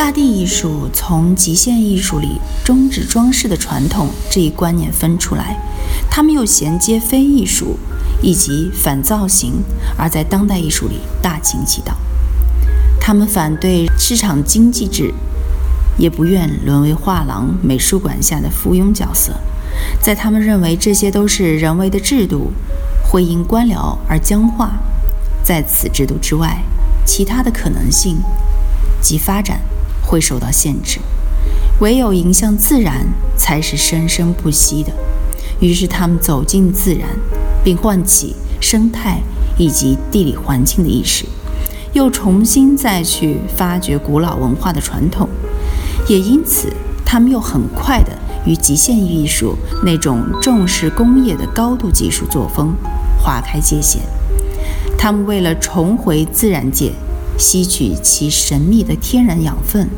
大地艺术从极限艺术里终止装饰的传统这一观念分出来，他们又衔接非艺术以及反造型，而在当代艺术里大行其道。他们反对市场经济制，也不愿沦为画廊、美术馆下的附庸角色。在他们认为这些都是人为的制度，会因官僚而僵化。在此制度之外，其他的可能性及发展。会受到限制，唯有迎向自然才是生生不息的。于是他们走进自然，并唤起生态以及地理环境的意识，又重新再去发掘古老文化的传统。也因此，他们又很快地与极限艺术那种重视工业的高度技术作风划开界限。他们为了重回自然界。吸取其神秘的天然养分，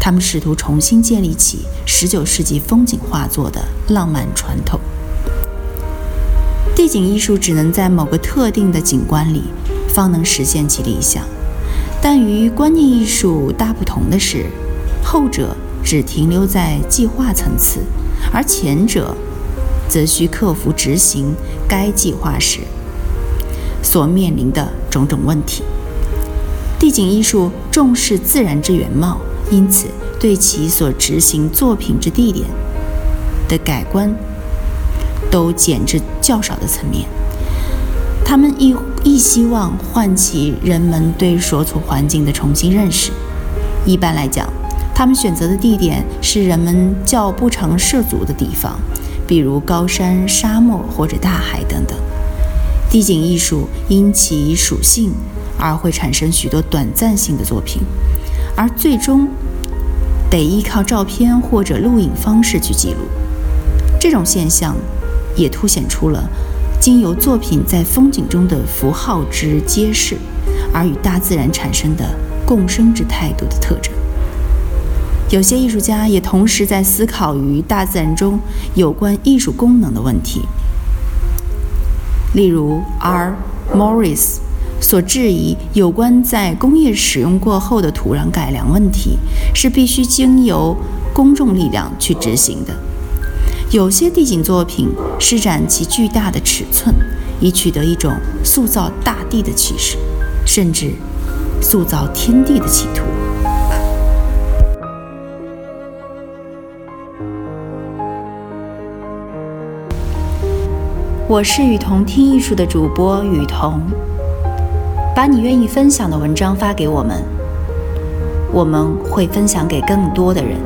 他们试图重新建立起19世纪风景画作的浪漫传统。地景艺术只能在某个特定的景观里方能实现其理想，但与观念艺术大不同的是，后者只停留在计划层次，而前者则需克服执行该计划时所面临的种种问题。地景艺术重视自然之原貌，因此对其所执行作品之地点的改观，都减至较少的层面。他们亦亦希望唤起人们对所处环境的重新认识。一般来讲，他们选择的地点是人们较不常涉足的地方，比如高山、沙漠或者大海等等。地景艺术因其属性。而会产生许多短暂性的作品，而最终得依靠照片或者录影方式去记录。这种现象也凸显出了经由作品在风景中的符号之揭示，而与大自然产生的共生之态度的特征。有些艺术家也同时在思考与大自然中有关艺术功能的问题，例如 R. Morris。所质疑有关在工业使用过后的土壤改良问题，是必须经由公众力量去执行的。有些地景作品施展其巨大的尺寸，以取得一种塑造大地的气势，甚至塑造天地的企图。我是雨桐听艺术的主播雨桐。把你愿意分享的文章发给我们，我们会分享给更多的人。